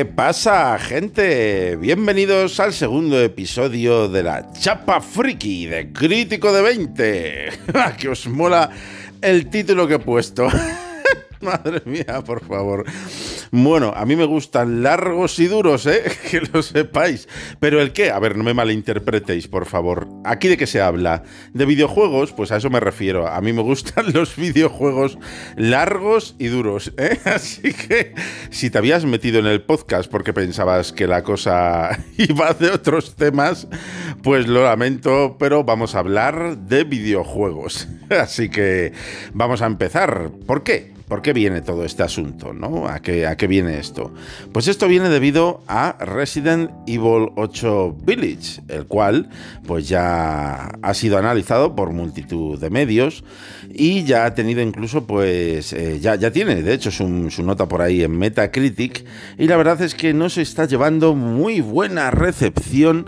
¿Qué pasa, gente? Bienvenidos al segundo episodio de la Chapa Friki de Crítico de 20. que os mola el título que he puesto. Madre mía, por favor. Bueno, a mí me gustan largos y duros, ¿eh? Que lo sepáis. Pero el qué, a ver, no me malinterpretéis, por favor. ¿Aquí de qué se habla? ¿De videojuegos? Pues a eso me refiero. A mí me gustan los videojuegos largos y duros, ¿eh? Así que si te habías metido en el podcast porque pensabas que la cosa iba de otros temas, pues lo lamento, pero vamos a hablar de videojuegos. Así que vamos a empezar. ¿Por qué? ¿Por qué viene todo este asunto? ¿no? ¿A, qué, ¿A qué viene esto? Pues esto viene debido a Resident Evil 8 Village, el cual pues ya ha sido analizado por multitud de medios y ya ha tenido incluso pues eh, ya, ya tiene de hecho su, su nota por ahí en Metacritic y la verdad es que no se está llevando muy buena recepción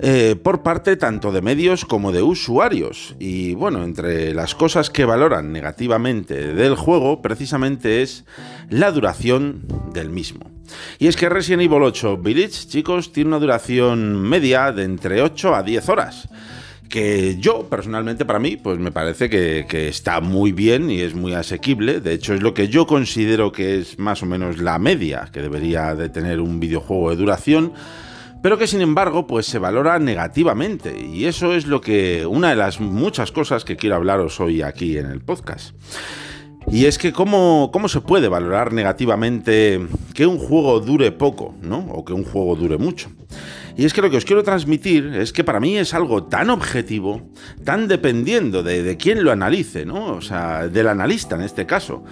eh, por parte tanto de medios como de usuarios. Y bueno, entre las cosas que valoran negativamente del juego, precisamente es la duración del mismo. Y es que Resident Evil 8 Village, chicos, tiene una duración media de entre 8 a 10 horas que yo personalmente para mí pues me parece que, que, está muy bien y es muy asequible de hecho es lo que yo considero que es más o menos la media que debería de tener un videojuego de duración pero que sin embargo pues se valora negativamente y eso es lo que una de las muchas cosas que quiero hablaros hoy aquí en el podcast. Y es que cómo, cómo se puede valorar negativamente que un juego dure poco, ¿no? O que un juego dure mucho. Y es que lo que os quiero transmitir es que para mí es algo tan objetivo, tan dependiendo de, de quién lo analice, ¿no? O sea, del analista en este caso.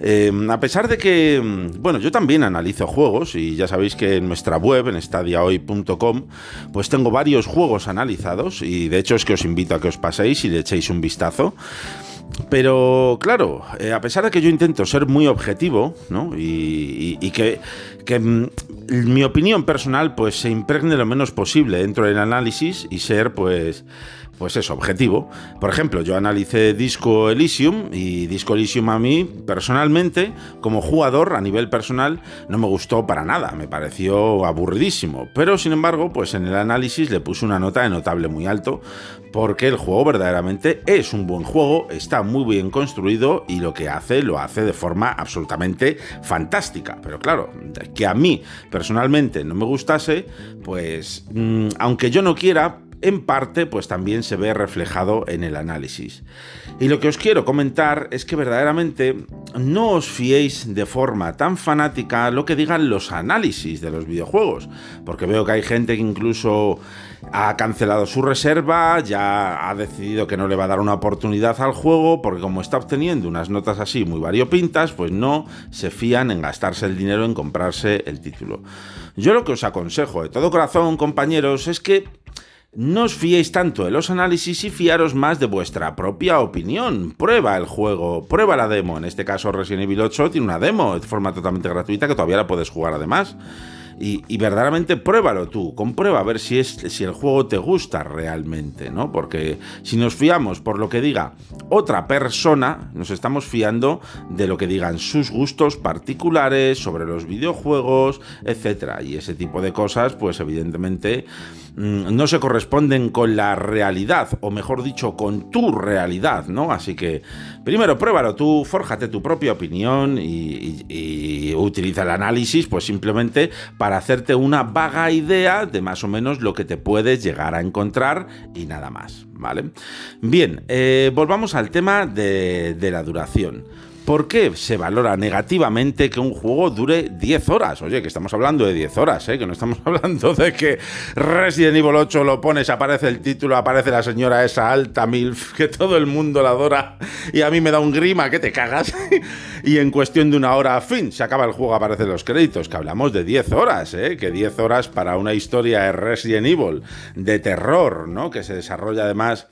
Eh, a pesar de que, bueno, yo también analizo juegos y ya sabéis que en nuestra web, en stadiahoy.com, pues tengo varios juegos analizados y de hecho es que os invito a que os paséis y le echéis un vistazo. Pero claro, eh, a pesar de que yo intento ser muy objetivo, ¿no? Y, y que, que mi opinión personal pues se impregne lo menos posible dentro del análisis y ser pues pues es objetivo. Por ejemplo, yo analicé Disco Elysium y Disco Elysium a mí, personalmente, como jugador, a nivel personal, no me gustó para nada, me pareció aburridísimo. Pero, sin embargo, pues en el análisis le puse una nota de notable muy alto, porque el juego verdaderamente es un buen juego, está muy bien construido y lo que hace, lo hace de forma absolutamente fantástica. Pero claro, que a mí personalmente no me gustase, pues, mmm, aunque yo no quiera, en parte pues también se ve reflejado en el análisis. Y lo que os quiero comentar es que verdaderamente no os fiéis de forma tan fanática lo que digan los análisis de los videojuegos, porque veo que hay gente que incluso ha cancelado su reserva, ya ha decidido que no le va a dar una oportunidad al juego, porque como está obteniendo unas notas así muy variopintas, pues no se fían en gastarse el dinero en comprarse el título. Yo lo que os aconsejo de todo corazón, compañeros, es que no os fiéis tanto de los análisis y fiaros más de vuestra propia opinión. Prueba el juego, prueba la demo. En este caso Resident Evil 8 tiene una demo de forma totalmente gratuita que todavía la puedes jugar además. Y, verdaderamente pruébalo tú, comprueba a ver si, es, si el juego te gusta realmente, ¿no? Porque si nos fiamos por lo que diga otra persona, nos estamos fiando de lo que digan sus gustos particulares sobre los videojuegos, etc. Y ese tipo de cosas, pues evidentemente no se corresponden con la realidad, o mejor dicho, con tu realidad, ¿no? Así que primero pruébalo tú, fórjate tu propia opinión y utiliza el análisis, pues simplemente para hacerte una vaga idea de más o menos lo que te puedes llegar a encontrar y nada más, ¿vale? Bien, eh, volvamos al tema de, de la duración. ¿Por qué se valora negativamente que un juego dure 10 horas? Oye, que estamos hablando de 10 horas, ¿eh? que no estamos hablando de que Resident Evil 8 lo pones, aparece el título, aparece la señora esa alta MILF, que todo el mundo la adora y a mí me da un grima que te cagas. y en cuestión de una hora fin, se acaba el juego, aparecen los créditos, que hablamos de 10 horas, ¿eh? que 10 horas para una historia de Resident Evil, de terror, ¿no? que se desarrolla además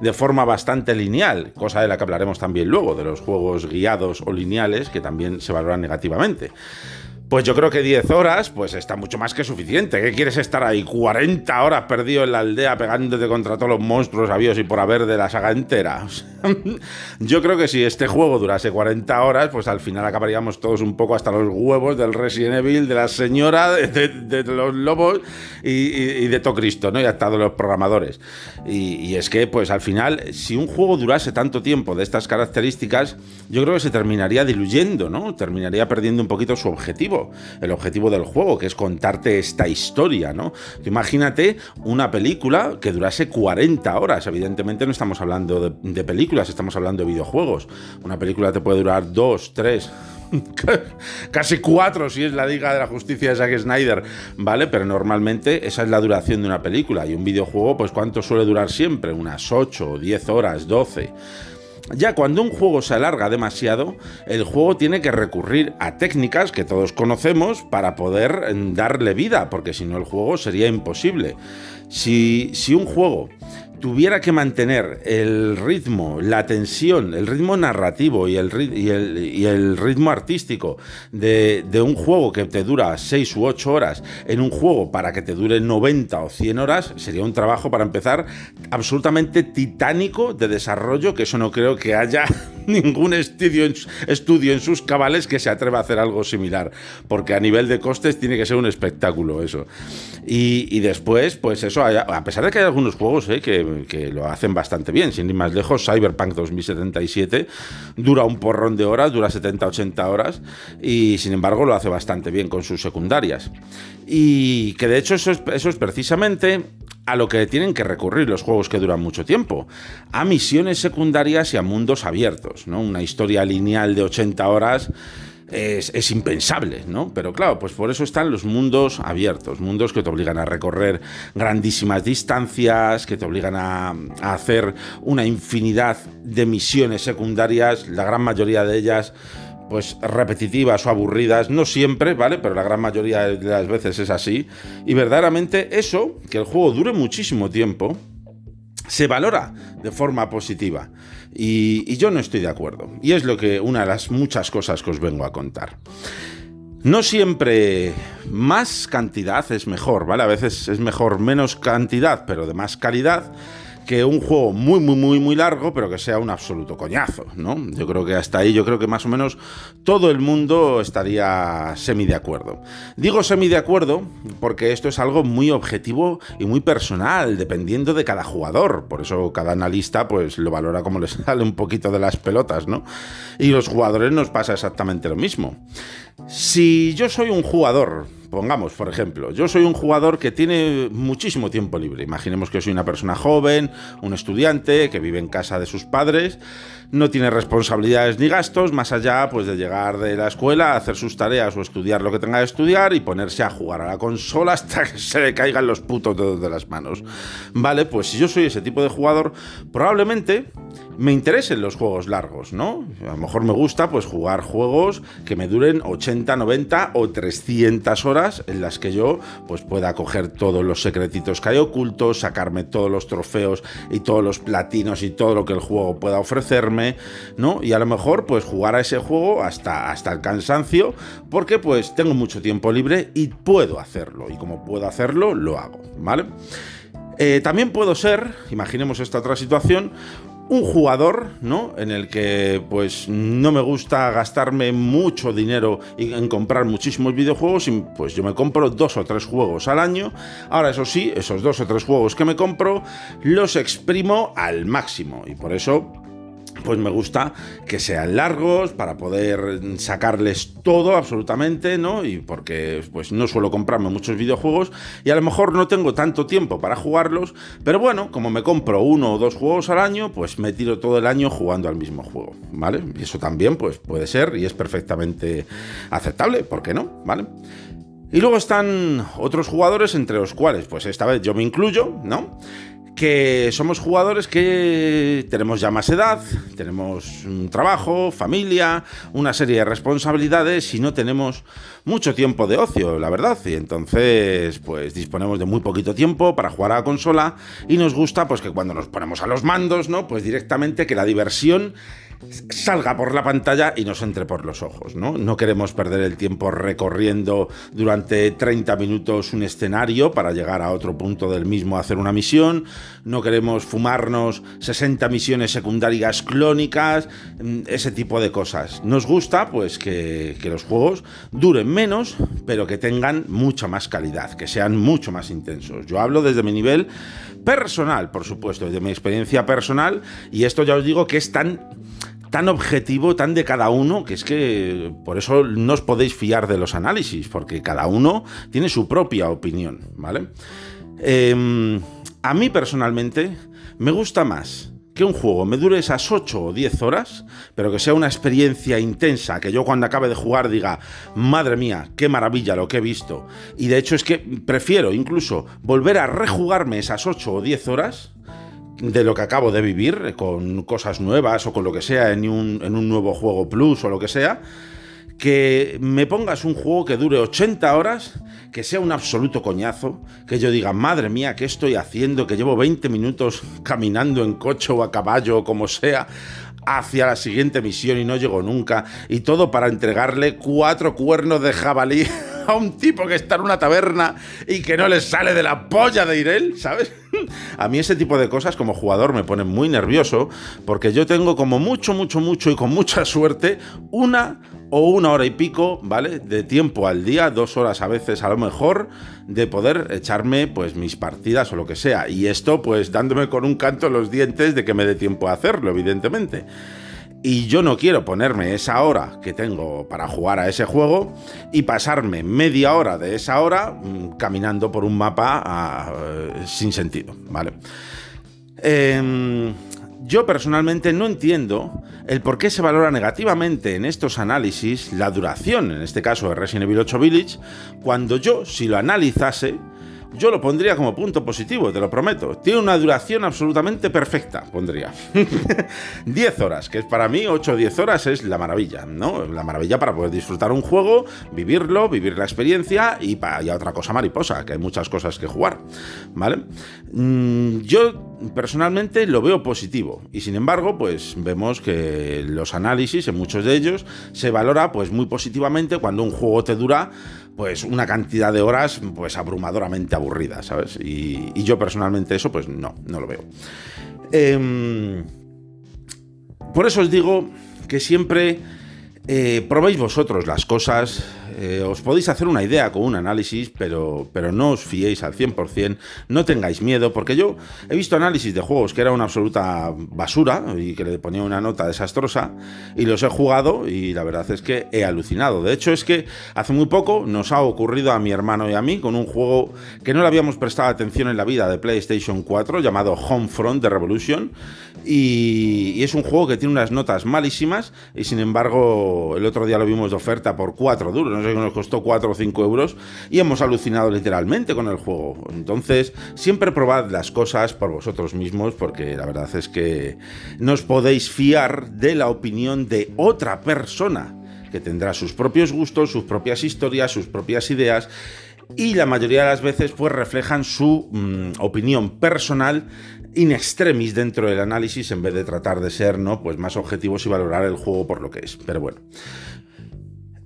de forma bastante lineal, cosa de la que hablaremos también luego, de los juegos guiados o lineales que también se valoran negativamente. Pues yo creo que 10 horas, pues está mucho más que suficiente. ¿Qué quieres estar ahí 40 horas perdido en la aldea pegándote contra todos los monstruos avíos y por haber de la saga entera? yo creo que si este juego durase 40 horas, pues al final acabaríamos todos un poco hasta los huevos del Resident Evil, de la señora, de, los lobos y, de todo Cristo, ¿no? Y hasta de los programadores. Y es que, pues al final, si un juego durase tanto tiempo de estas características, yo creo que se terminaría diluyendo, ¿no? Terminaría perdiendo un poquito su objetivo el objetivo del juego, que es contarte esta historia, ¿no? Imagínate una película que durase 40 horas. Evidentemente no estamos hablando de, películas, estamos hablando de videojuegos. Una película te puede durar 2, 3, casi cuatro si es la Liga de la Justicia de Zack Snyder, ¿vale? Pero normalmente esa es la duración de una película y un videojuego, pues ¿cuánto suele durar siempre? Unas 8, 10 horas, 12. Ya cuando un juego se alarga demasiado, el juego tiene que recurrir a técnicas que todos conocemos para poder mm, darle vida, porque si no el juego sería imposible. Si, si un juego tuviera que mantener el ritmo, la tensión, el ritmo narrativo y el, ritmo artístico de, un juego que te dura 6 u 8 horas en un juego para que te dure 90 o 100 horas, sería un trabajo para empezar absolutamente titánico de desarrollo, que eso no creo que haya ningún estudio en, estudio en sus cabales que se atreva a hacer algo similar, porque a nivel de costes tiene que ser un espectáculo eso. Y, después, pues eso, a pesar de que hay algunos juegos eh, que que, lo hacen bastante bien. Sin ir más lejos, Cyberpunk 2077 dura un porrón de horas, dura 70-80 horas y sin embargo lo hace bastante bien con sus secundarias. Y que de hecho eso es, eso es precisamente a lo que tienen que recurrir los juegos que duran mucho tiempo, a misiones secundarias y a mundos abiertos, ¿no? Una historia lineal de 80 horas es, impensable, ¿no? Pero claro, pues por eso están los mundos abiertos, mundos que te obligan a recorrer grandísimas distancias, que te obligan a, hacer una infinidad de misiones secundarias, la gran mayoría de ellas pues repetitivas o aburridas, no siempre, ¿vale? Pero la gran mayoría de las veces es así. Y verdaderamente eso, que el juego dure muchísimo tiempo, se valora de forma positiva. Y, yo no estoy de acuerdo. Y es lo que una de las muchas cosas que os vengo a contar. No siempre más cantidad es mejor, ¿vale? A veces es mejor menos cantidad, pero de más calidad que un juego muy, muy, muy, muy largo, pero que sea un absoluto coñazo, ¿no? Yo creo que hasta ahí, yo creo que más o menos todo el mundo estaría semi de acuerdo. Digo semi de acuerdo porque esto es algo muy objetivo y muy personal, dependiendo de cada jugador. Por eso cada analista, pues, lo valora como le sale un poquito de las pelotas, ¿no? Y los jugadores nos pasa exactamente lo mismo. Si yo soy un jugador, pongamos, por ejemplo, yo soy un jugador que tiene muchísimo tiempo libre. Imaginemos que soy una persona joven, un estudiante que vive en casa de sus padres, no tiene responsabilidades ni gastos, más allá pues de llegar de la escuela, hacer sus tareas o estudiar lo que tenga que estudiar y ponerse a jugar a la consola hasta que se le caigan los putos dedos de las manos. Vale, pues si yo soy ese tipo de jugador, probablemente me interesen los juegos largos, ¿no? A lo mejor me gusta pues jugar juegos que me duren 80, 90 o 300 horas en las que yo pues pueda coger todos los secretitos que hay ocultos, sacarme todos los trofeos y todos los platinos y todo lo que el juego pueda ofrecerme, ¿no? Y a lo mejor pues jugar a ese juego hasta, hasta el cansancio porque pues tengo mucho tiempo libre y puedo hacerlo y como puedo hacerlo lo hago, ¿vale? Eh, también puedo ser, imaginemos esta otra situación, un jugador, ¿no? En el que pues no me gusta gastarme mucho dinero en comprar muchísimos videojuegos y pues yo me compro dos o tres juegos al año. Ahora eso sí, esos dos o tres juegos que me compro los exprimo al máximo y por eso pues me gusta que sean largos para poder sacarles todo absolutamente, ¿no? Y porque pues no suelo comprarme muchos videojuegos y a lo mejor no tengo tanto tiempo para jugarlos, pero bueno, como me compro uno o dos juegos al año, pues me tiro todo el año jugando al mismo juego, ¿vale? Y eso también pues puede ser y es perfectamente aceptable, ¿por qué no? ¿Vale? Y luego están otros jugadores entre los cuales, pues esta vez yo me incluyo, ¿no? Que somos jugadores que tenemos ya más edad, tenemos un trabajo, familia, una serie de responsabilidades y no tenemos mucho tiempo de ocio, la verdad. Y entonces, pues disponemos de muy poquito tiempo para jugar a la consola y nos gusta, pues que cuando nos ponemos a los mandos, ¿no? Pues directamente que la diversión salga por la pantalla y nos entre por los ojos, ¿no? No queremos perder el tiempo recorriendo durante 30 minutos un escenario para llegar a otro punto del mismo a hacer una misión, no queremos fumarnos 60 misiones secundarias clónicas, mm, ese tipo de cosas. Nos gusta pues que, los juegos duren menos, pero que tengan mucha más calidad, que sean mucho más intensos. Yo hablo desde mi nivel personal, por supuesto, desde mi experiencia personal, y esto ya os digo que es tan tan objetivo, tan de cada uno, que es que por eso no os podéis fiar de los análisis, porque cada uno tiene su propia opinión, ¿vale? Em, a mí personalmente me gusta más que un juego me dure esas 8 o 10 horas, pero que sea una experiencia intensa, que yo cuando acabe de jugar diga, madre mía, qué maravilla lo que he visto. Y de hecho es que prefiero incluso volver a rejugarme esas 8 o 10 horas de lo que acabo de vivir, con cosas nuevas o con lo que sea en un, en un nuevo juego plus o lo que sea, que me pongas un juego que dure 80 horas, que sea un absoluto coñazo, que yo diga, madre mía, ¿qué estoy haciendo? Que llevo 20 minutos caminando en coche o a caballo o como sea hacia la siguiente misión y no llego nunca, y todo para entregarle cuatro cuernos de jabalí a un tipo que está en una taberna y que no le sale de la polla de Irel, ¿sabes? A mí ese tipo de cosas como jugador me ponen muy nervioso porque yo tengo como mucho, mucho, mucho y con mucha suerte una o una hora y pico, ¿vale? De tiempo al día, dos horas a veces a lo mejor, de poder echarme pues mis partidas o lo que sea. Y esto pues dándome con un canto en los dientes de que me dé tiempo a hacerlo, evidentemente. Y yo no quiero ponerme esa hora que tengo para jugar a ese juego y pasarme media hora de esa hora mm, caminando por un mapa ah, sin sentido, ¿vale? Em, yo personalmente no entiendo el por qué se valora negativamente en estos análisis la duración, en este caso de Resident Evil 8 Village, cuando yo, si lo analizase, yo lo pondría como punto positivo, te lo prometo. Tiene una duración absolutamente perfecta, pondría. 10 horas, que para mí 8 o 10 horas es la maravilla, ¿no? La maravilla para poder disfrutar un juego, vivirlo, vivir la experiencia y para otra cosa mariposa, que hay muchas cosas que jugar, ¿vale? Mm, yo personalmente lo veo positivo y sin embargo, pues vemos que los análisis en muchos de ellos se valora pues muy positivamente cuando un juego te dura pues una cantidad de horas pues abrumadoramente aburrida, ¿sabes? Y, yo personalmente eso pues no, no lo veo. Em, por eso os digo que siempre eh, probéis vosotros las cosas, eh, os podéis hacer una idea con un análisis, pero, pero no os fiéis al 100%, no tengáis miedo, porque yo he visto análisis de juegos que era una absoluta basura y que le ponía una nota desastrosa, y los he jugado y la verdad es que he alucinado. De hecho, es que hace muy poco nos ha ocurrido a mi hermano y a mí con un juego que no le habíamos prestado atención en la vida de PlayStation 4, llamado Homefront de Revolution, y, y es un juego que tiene unas notas malísimas, y sin embargo, el otro día lo vimos de oferta por 4 duros que nos costó 4 o 5 euros y hemos alucinado literalmente con el juego. Entonces, siempre probad las cosas por vosotros mismos porque la verdad es que no os podéis fiar de la opinión de otra persona que tendrá sus propios gustos, sus propias historias, sus propias ideas y la mayoría de las veces pues reflejan su mm, opinión personal in extremis dentro del análisis en vez de tratar de ser no pues más objetivos y valorar el juego por lo que es. Pero bueno,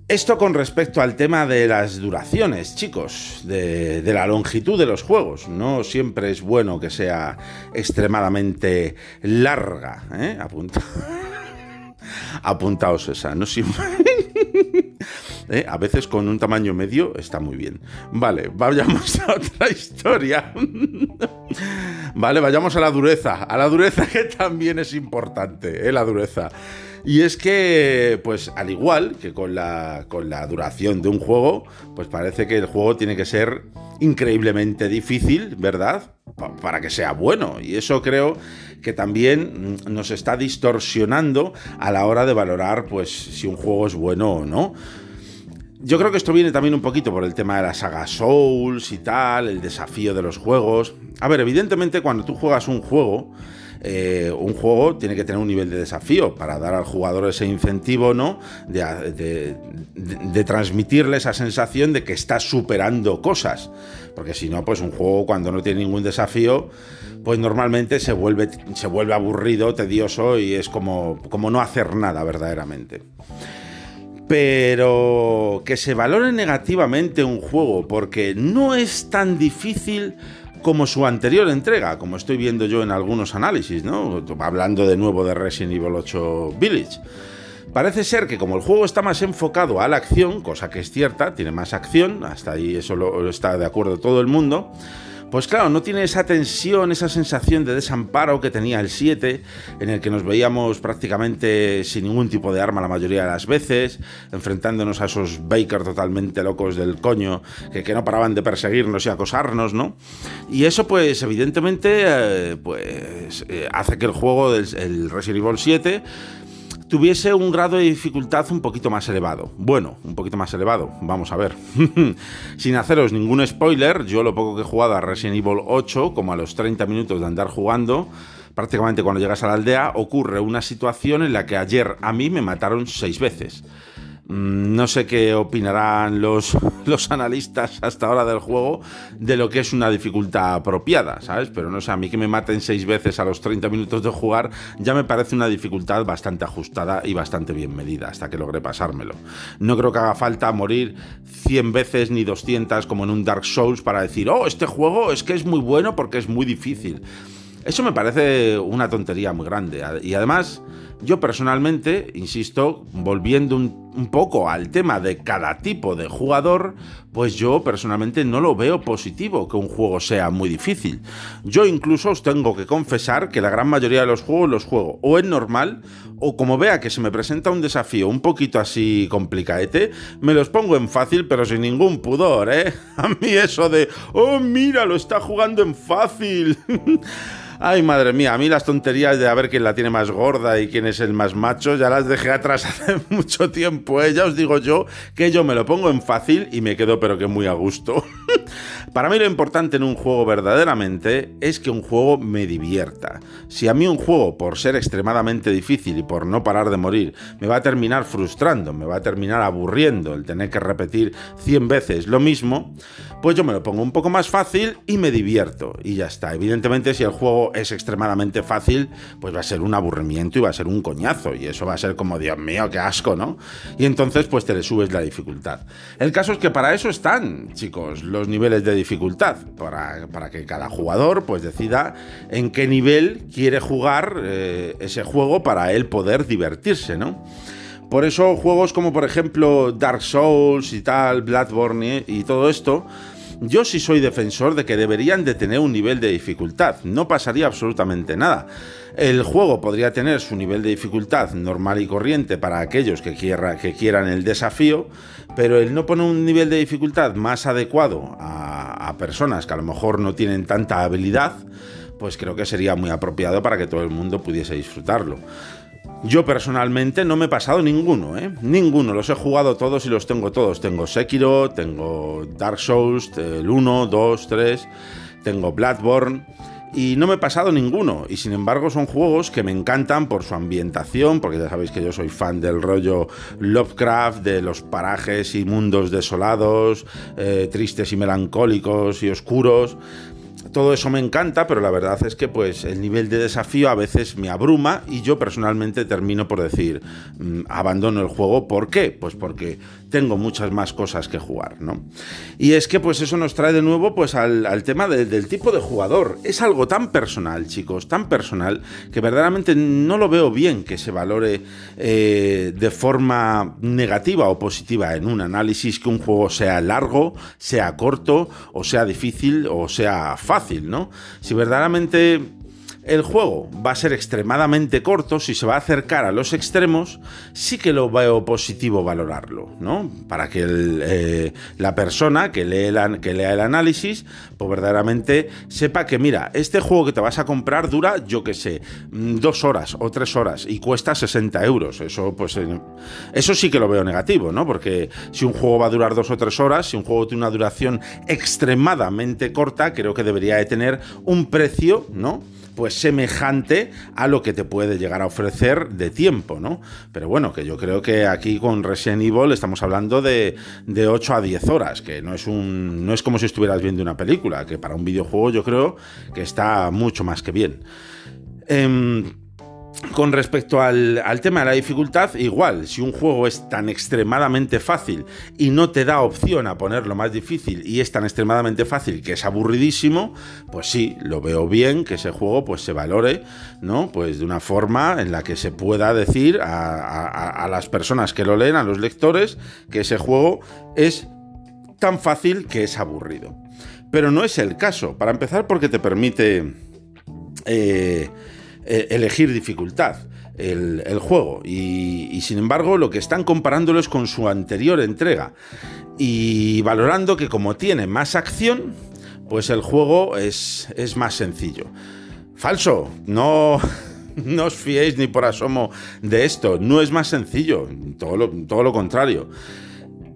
esto con respecto al tema de las duraciones, chicos, de, la longitud de los juegos. No siempre es bueno que sea extremadamente larga. ¿eh? Apuntaos esa, no siempre. ¿Eh? A veces con un tamaño medio está muy bien. Vale, vayamos a otra historia. vale, vayamos a la dureza. A la dureza que también es importante, ¿eh? la dureza. Y es que, pues al igual que con la, con la duración de un juego, pues parece que el juego tiene que ser increíblemente difícil, ¿verdad? para que sea bueno. Y eso creo que también nos está distorsionando a la hora de valorar, pues, si un juego es bueno o no. Yo creo que esto viene también un poquito por el tema de la saga Souls y tal, el desafío de los juegos. A ver, evidentemente cuando tú juegas un juego, eh, un juego tiene que tener un nivel de desafío para dar al jugador ese incentivo, ¿no? De, de transmitirle esa sensación de que está superando cosas. Porque si no, pues un juego cuando no tiene ningún desafío, pues normalmente se vuelve, se vuelve aburrido, tedioso y es como, como no hacer nada verdaderamente. Pero que se valore negativamente un juego porque no es tan difícil como su anterior entrega, como estoy viendo yo en algunos análisis, ¿no? Hablando de nuevo de Resident Evil 8 Village. Parece ser que como el juego está más enfocado a la acción, cosa que es cierta, tiene más acción, hasta ahí eso lo, está de acuerdo todo el mundo, pues claro, no tiene esa tensión, esa sensación de desamparo que tenía el 7, en el que nos veíamos prácticamente sin ningún tipo de arma la mayoría de las veces, enfrentándonos a esos Baker totalmente locos del coño, que, no paraban de perseguirnos y acosarnos, ¿no? Y eso pues evidentemente eh, pues, eh, hace que el juego del Resident Evil 7 tuviese un grado de dificultad un poquito más elevado. Bueno, un poquito más elevado, vamos a ver. Sin haceros ningún spoiler, yo lo poco que he jugado a Resident Evil 8, como a los 30 minutos de andar jugando, prácticamente cuando llegas a la aldea, ocurre una situación en la que ayer a mí me mataron seis veces. Mm, no sé qué opinarán los, los analistas hasta ahora del juego de lo que es una dificultad apropiada, ¿sabes? Pero no sé, a mí que me maten seis veces a los 30 minutos de jugar ya me parece una dificultad bastante ajustada y bastante bien medida hasta que logré pasármelo. No creo que haga falta morir 100 veces ni 200 como en un Dark Souls para decir, oh, este juego es que es muy bueno porque es muy difícil. Eso me parece una tontería muy grande. Y además, yo personalmente, insisto, volviendo un, poco al tema de cada tipo de jugador, pues yo personalmente no lo veo positivo que un juego sea muy difícil. Yo incluso os tengo que confesar que la gran mayoría de los juegos los juego o en normal o como vea que se me presenta un desafío un poquito así complicadete, me los pongo en fácil pero sin ningún pudor, ¿eh? A mí eso de, oh mira, lo está jugando en fácil. Ay, madre mía, a mí las tonterías de a ver quién la tiene más gorda y quién es el más macho, ya las dejé atrás hace mucho tiempo. ¿eh? Ya os digo yo que yo me lo pongo en fácil y me quedo pero que muy a gusto. Para mí lo importante en un juego verdaderamente es que un juego me divierta. Si a mí un juego, por ser extremadamente difícil y por no parar de morir, me va a terminar frustrando, me va a terminar aburriendo el tener que repetir 100 veces lo mismo, pues yo me lo pongo un poco más fácil y me divierto. Y ya está. Evidentemente, si el juego es extremadamente fácil, pues va a ser un aburrimiento y va a ser un coñazo. Y eso va a ser como, Dios mío, qué asco, ¿no? Y entonces, pues te le subes la dificultad. El caso es que para eso están, chicos, los niveles de dificultad. Para, para que cada jugador, pues decida en qué nivel quiere jugar eh, ese juego para él poder divertirse, ¿no? Por eso juegos como por ejemplo Dark Souls y tal, Bloodborne y todo esto, yo sí soy defensor de que deberían de tener un nivel de dificultad, no pasaría absolutamente nada. El juego podría tener su nivel de dificultad normal y corriente para aquellos que, quieran el desafío, pero el no poner un nivel de dificultad más adecuado a personas que a lo mejor no tienen tanta habilidad, pues creo que sería muy apropiado para que todo el mundo pudiese disfrutarlo. Yo personalmente no me he pasado ninguno, ¿eh? Ninguno, los he jugado todos y los tengo todos. Tengo Sekiro, tengo Dark Souls, el 1, 2, 3, tengo Bloodborne y no me he pasado ninguno. Y sin embargo son juegos que me encantan por su ambientación, porque ya sabéis que yo soy fan del rollo Lovecraft, de los parajes y mundos desolados, eh, tristes y melancólicos y oscuros todo eso me encanta, pero la verdad es que pues el nivel de desafío a veces me abruma y yo personalmente termino por decir mm, abandono el juego. ¿Por qué? Pues porque tengo muchas más cosas que jugar, ¿no? Y es que pues eso nos trae de nuevo pues al, tema del tipo de jugador. Es algo tan personal, chicos, tan personal, que verdaderamente no lo veo bien que se valore eh, de forma negativa o positiva en un análisis que un juego sea largo, sea corto, o sea difícil, o sea fácil, ¿no? Si verdaderamente el juego va a ser extremadamente corto, si se va a acercar a los extremos, sí que lo veo positivo valorarlo, ¿no? Para que eh, la persona que, lee que lea el análisis, pues verdaderamente sepa que, mira, este juego que te vas a comprar dura, yo qué sé, mm, dos horas o tres horas y cuesta 60 euros. Eso, pues, eh, eso sí que lo veo negativo, ¿no? Porque si un juego va a durar dos o tres horas, si un juego tiene una duración extremadamente corta, creo que debería de tener un precio, ¿no? Pues semejante a lo que te puede llegar a ofrecer de tiempo, ¿no? Pero bueno, que yo creo que aquí con Resident Evil estamos hablando de, de 8 a 10 horas, que no es, un, no es como si estuvieras viendo una película, que para un videojuego yo creo que está mucho más que bien. Em, con respecto al, tema de la dificultad, igual, si un juego es tan extremadamente fácil y no te da opción a ponerlo más difícil y es tan extremadamente fácil que es aburridísimo, pues sí, lo veo bien que ese juego pues se valore, ¿no? Pues de una forma en la que se pueda decir a las personas que lo leen, a los lectores, que ese juego es tan fácil que es aburrido. Pero no es el caso, para empezar porque te permite... Eh, eh, elegir dificultad. El, juego. Y, sin embargo lo que están comparándolo es con su anterior entrega. Y valorando que como tiene más acción pues el juego es, es más sencillo. Falso no no os fiéis ni por asomo de esto. No es más sencillo todo todo lo contrario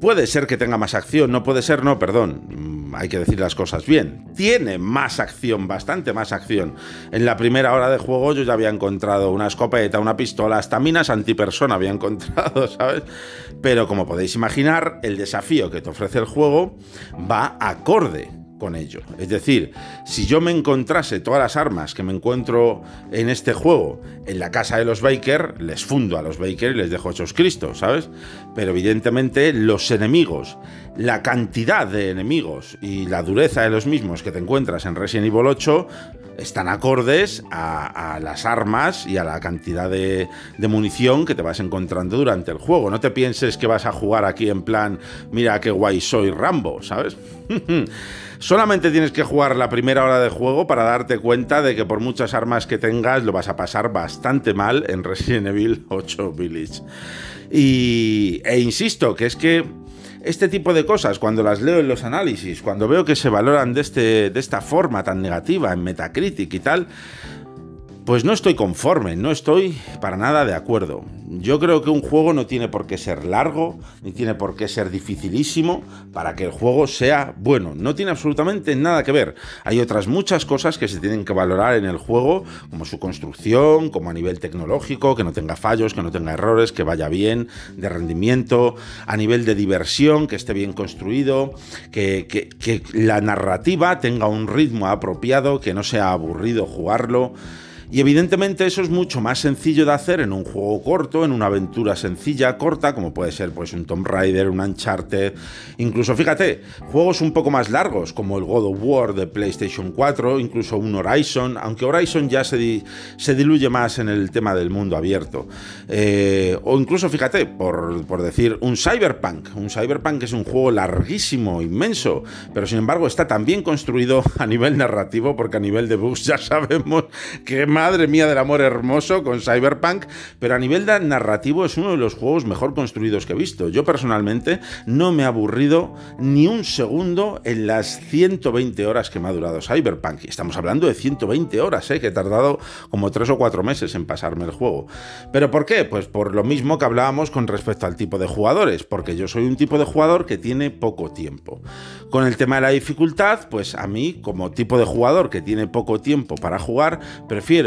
Puede ser que tenga más acción, no puede ser, no, perdón, mm, hay que decir las cosas bien. Tiene más acción, bastante más acción. En la primera hora de juego yo ya había encontrado una escopeta, una pistola, hasta minas antipersona había encontrado, ¿sabes? Pero como podéis imaginar, el desafío que te ofrece el juego va acorde Es decir, si yo me encontrase todas las armas que me encuentro en este juego en la casa de los Baker, les fundo a los Baker y les dejo hechos Cristo, ¿sabes? Pero evidentemente los enemigos, la cantidad de enemigos y la dureza de los mismos que te encuentras en Resident Evil 8 están acordes a, las armas y a la cantidad de, de, munición que te vas encontrando durante el juego. No te pienses que vas a jugar aquí en plan, mira qué guay soy Rambo, ¿sabes? Solamente tienes que jugar la primera hora de juego para darte cuenta de que por muchas armas que tengas lo vas a pasar bastante mal en Resident Evil 8 Village. Y, e insisto, que es que este tipo de cosas, cuando las leo en los análisis, cuando veo que se valoran de, este, de esta forma tan negativa en Metacritic y tal, pues no estoy conforme, no estoy para nada de acuerdo. Yo creo que un juego no tiene por qué ser largo, ni tiene por qué ser dificilísimo para que el juego sea bueno. No tiene absolutamente nada que ver. Hay otras muchas cosas que se tienen que valorar en el juego, como su construcción, como a nivel tecnológico, que no tenga fallos, que no tenga errores, que vaya bien, de rendimiento, a nivel de diversión, que esté bien construido, que, la narrativa tenga un ritmo apropiado, que no sea aburrido jugarlo. Y evidentemente eso es mucho más sencillo de hacer en un juego corto, en una aventura sencilla, corta, como puede ser pues un Tomb Raider, un Uncharted, incluso fíjate, juegos un poco más largos como el God of War de PlayStation 4, incluso un Horizon, aunque Horizon ya se, se diluye más en el tema del mundo abierto. Eh, o incluso fíjate, por, por decir, un Cyberpunk. Un Cyberpunk es un juego larguísimo, inmenso, pero sin embargo está tan bien construido a nivel narrativo, porque a nivel de bugs ya sabemos que más madre mía del amor hermoso con Cyberpunk, pero a nivel narrativo es uno de los juegos mejor construidos que he visto. Yo personalmente no me he aburrido ni un segundo en las 120 horas que me ha durado Cyberpunk. Y estamos hablando de 120 horas, ¿eh? que he tardado como 3 o 4 meses en pasarme el juego. ¿Pero por qué? Pues por lo mismo que hablábamos con respecto al tipo de jugadores, porque yo soy un tipo de jugador que tiene poco tiempo. Con el tema de la dificultad, pues a mí, como tipo de jugador que tiene poco tiempo para jugar, prefiero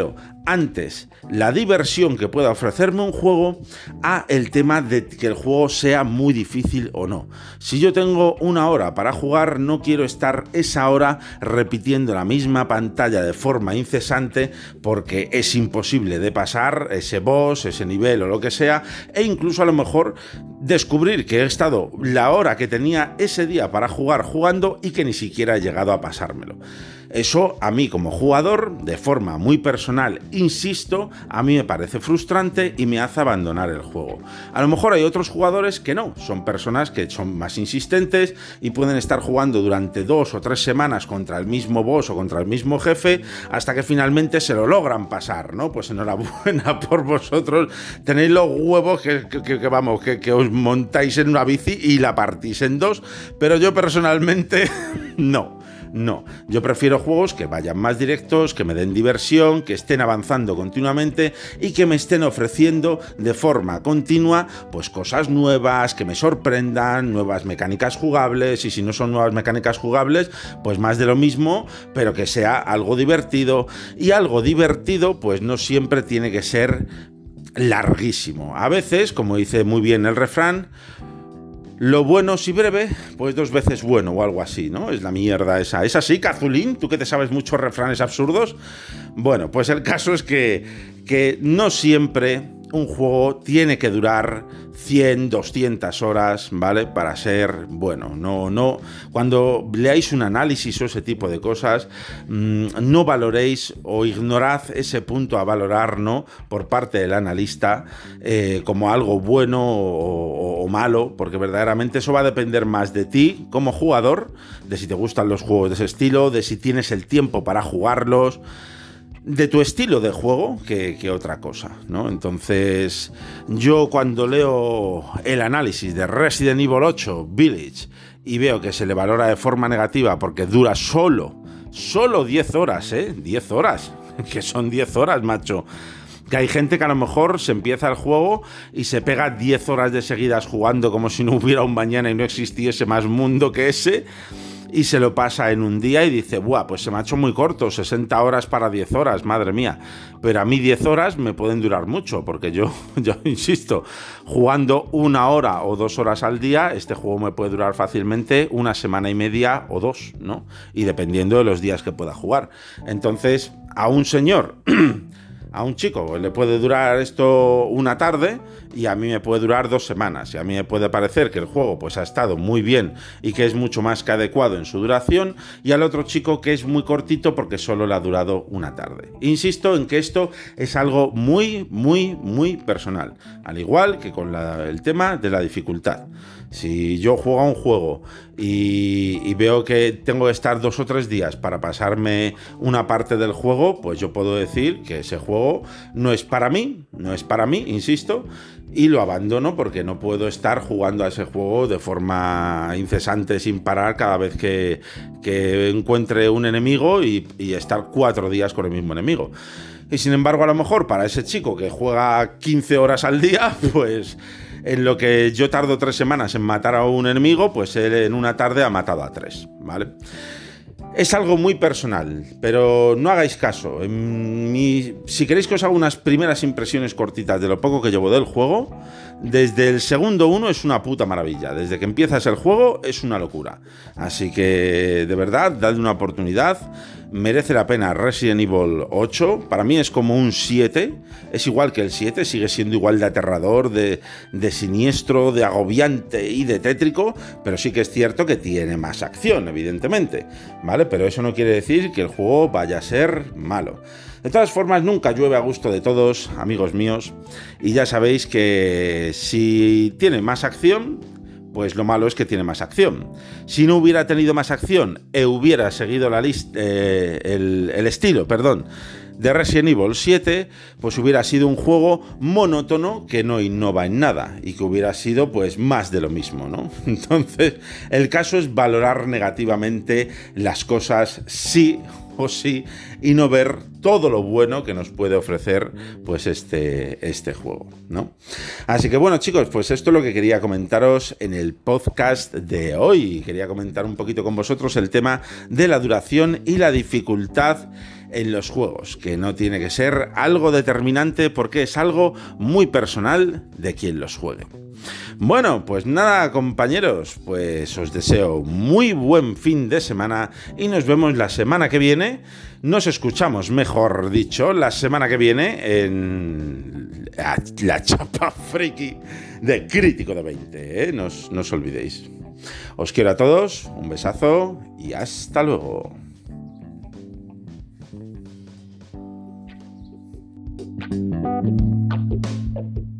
antes la diversión que pueda ofrecerme un juego a el tema de que el juego sea muy difícil o no. Si yo tengo una hora para jugar, no quiero estar esa hora repitiendo la misma pantalla de forma incesante porque es imposible de pasar ese boss, ese nivel o lo que sea, e incluso a lo mejor descubrir que he estado la hora que tenía ese día para jugar jugando y que ni siquiera he llegado a pasármelo. Eso a mí como jugador, de forma muy personal, insisto, a mí me parece frustrante y me hace abandonar el juego. A lo mejor hay otros jugadores que no, son personas que son más insistentes y pueden estar jugando durante dos o tres semanas contra el mismo boss o contra el mismo jefe hasta que finalmente se lo logran pasar, ¿no? Pues enhorabuena por vosotros, tenéis los huevos que, vamos, que, que os montáis en una bici y la partís en dos, pero yo personalmente no No, yo prefiero juegos que vayan más directos, que me den diversión, que estén avanzando continuamente y que me estén ofreciendo de forma continua pues cosas nuevas, que me sorprendan, nuevas mecánicas jugables y si no son nuevas mecánicas jugables, pues más de lo mismo, pero que sea algo divertido y algo divertido pues no siempre tiene que ser larguísimo. A veces, como dice muy bien el refrán, lo bueno si breve, pues dos veces bueno o algo así, ¿no? Es la mierda esa. ¿Es así, Cazulín? ¿Tú que te sabes muchos refranes absurdos? Bueno, pues el caso es que, que no siempre un juego tiene que durar 100, 200 horas, ¿vale? Para ser bueno. No, no. Cuando leáis un análisis o ese tipo de cosas, mm, no valoréis o ignorad ese punto a valorar, ¿no? Por parte del analista eh, como algo bueno o, o malo, porque verdaderamente eso va a depender más de ti como jugador, de si te gustan los juegos de ese estilo, de si tienes el tiempo para jugarlos de tu estilo de juego que, otra cosa, ¿no? Entonces, yo cuando leo el análisis de Resident Evil 8 Village y veo que se le valora de forma negativa porque dura solo, solo 10 horas, ¿eh? 10 horas, que son 10 horas, macho. Que hay gente que a lo mejor se empieza el juego y se pega 10 horas de seguidas jugando como si no hubiera un mañana y no existiese más mundo que ese y se lo pasa en un día y dice, buah, pues se me ha hecho muy corto, 60 horas para 10 horas, madre mía. Pero a mí 10 horas me pueden durar mucho, porque yo, yo insisto, jugando una hora o dos horas al día, este juego me puede durar fácilmente una semana y media o dos, ¿no? Y dependiendo de los días que pueda jugar. Entonces, a un señor a un chico le puede durar esto una tarde y a mí me puede durar dos semanas. Y a mí me puede parecer que el juego pues ha estado muy bien y que es mucho más que adecuado en su duración y al otro chico que es muy cortito porque solo le ha durado una tarde. Insisto en que esto es algo muy, muy, muy personal. Al igual que con el tema de la dificultad. Si yo juego a un juego y, veo que tengo que estar dos o tres días para pasarme una parte del juego, pues yo puedo decir que ese juego no es para mí, no es para mí, insisto, y lo abandono porque no puedo estar jugando a ese juego de forma incesante sin parar cada vez que, encuentre un enemigo y, y estar cuatro días con el mismo enemigo. Y sin embargo, a lo mejor para ese chico que juega 15 horas al día, pues en lo que yo tardo tres semanas en matar a un enemigo, pues él en una tarde ha matado a tres, ¿vale? Es algo muy personal, pero no hagáis caso. si queréis que os haga unas primeras impresiones cortitas de lo poco que llevo del juego, desde el segundo uno es una puta maravilla. Desde que empiezas el juego es una locura. Así que, de verdad, dadle una oportunidad merece la pena Resident Evil 8. Para mí es como un 7. Es igual que el 7, sigue siendo igual de aterrador, de, de, siniestro, de agobiante y de tétrico, pero sí que es cierto que tiene más acción, evidentemente. ¿Vale? Pero eso no quiere decir que el juego vaya a ser malo. De todas formas, nunca llueve a gusto de todos, amigos míos. Y ya sabéis que si tiene más acción, pues lo malo es que tiene más acción. Si no hubiera tenido más acción e hubiera seguido la lista, eh, el, estilo, perdón, de Resident Evil 7, pues hubiera sido un juego monótono que no innova en nada y que hubiera sido pues más de lo mismo, ¿no? Entonces, el caso es valorar negativamente las cosas sí o sí y no ver todo lo bueno que nos puede ofrecer pues este, este juego, ¿no? Así que bueno chicos, pues esto es lo que quería comentaros en el podcast de hoy. Quería comentar un poquito con vosotros el tema de la duración y la dificultad en los juegos, que no tiene que ser algo determinante porque es algo muy personal de quien los juegue. Bueno, pues nada, compañeros, pues os deseo muy buen fin de semana y nos vemos la semana que viene. Nos escuchamos, mejor dicho, la semana que viene en la chapa friki de Crítico de 20. ¿eh? No, no os olvidéis. Os quiero a todos, un besazo y hasta luego. Thank you.